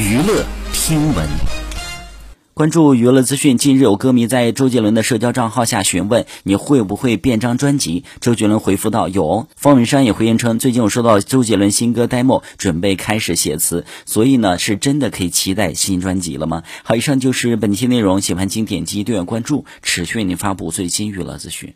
娱乐听闻。关注娱乐资讯，近日有歌迷在周杰伦的社交账号下询问：“你会不会变张专辑？”周杰伦回复道：“有。”方文山也回应称：“最近我收到周杰伦新歌 demo，准备开始写词，所以呢，是真的可以期待新专辑了吗？”好，以上就是本期内容，喜欢请点击订阅关注，持续为您发布最新娱乐资讯。